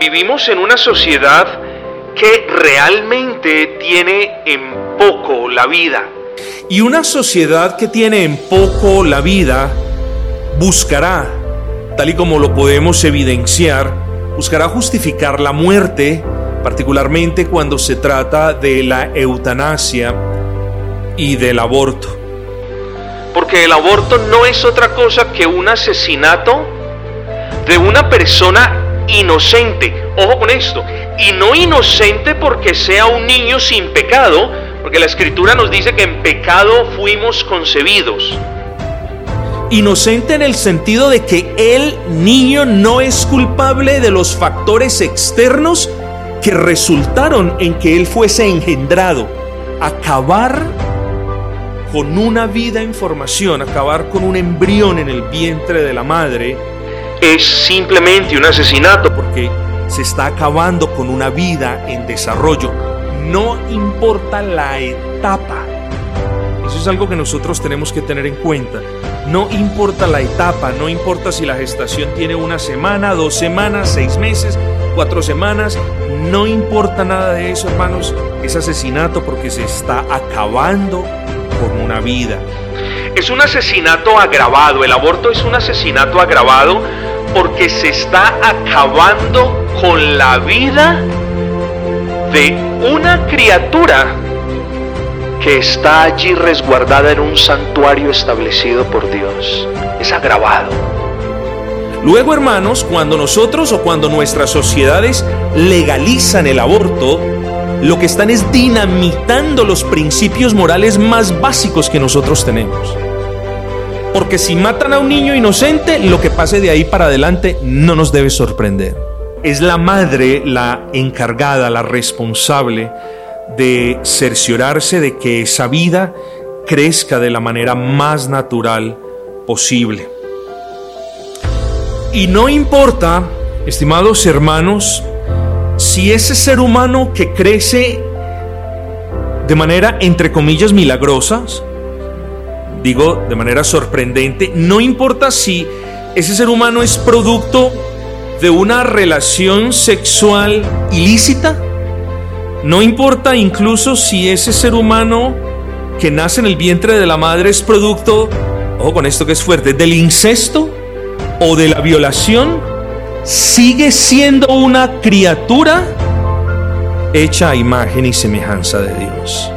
vivimos en una sociedad que realmente tiene en poco la vida. Y una sociedad que tiene en poco la vida buscará, tal y como lo podemos evidenciar, buscará justificar la muerte, particularmente cuando se trata de la eutanasia y del aborto. Porque el aborto no es otra cosa que un asesinato de una persona inocente. Ojo con esto. Y no inocente porque sea un niño sin pecado, porque la escritura nos dice que en pecado fuimos concebidos. Inocente en el sentido de que el niño no es culpable de los factores externos que resultaron en que él fuese engendrado. Acabar con una vida en formación, acabar con un embrión en el vientre de la madre, Es simplemente un asesinato. porque se está acabando con una vida en desarrollo. No importa la etapa. Eso es algo que nosotros tenemos que tener en cuenta. No importa la etapa, no importa si la gestación tiene una semana, dos semanas, seis meses, cuatro semanas, no importa nada de eso, hermanos. Es asesinato porque se está acabando con una vida. Es un asesinato agravado. El aborto es un asesinato agravado porque se está acabando con la vida de una criatura que está allí resguardada en un santuario establecido por Dios. Es agravado. Luego, hermanos, cuando nosotros o cuando nuestras sociedades legalizan el aborto, lo que están es dinamitando los principios morales más básicos que nosotros tenemos. Porque si matan a un niño inocente, lo que pase de ahí para adelante no nos debe sorprender. Es la madre la encargada, la responsable de cerciorarse de que esa vida crezca de la manera más natural posible. Y no importa, estimados hermanos, si ese ser humano que crece de manera, entre comillas, milagrosas, digo de manera sorprendente, no importa si ese ser humano es producto de una relación sexual ilícita, no importa incluso si ese ser humano que nace en el vientre de la madre es producto, ojo con esto que es fuerte, del incesto o de la violación, sigue siendo una criatura hecha a imagen y semejanza de Dios.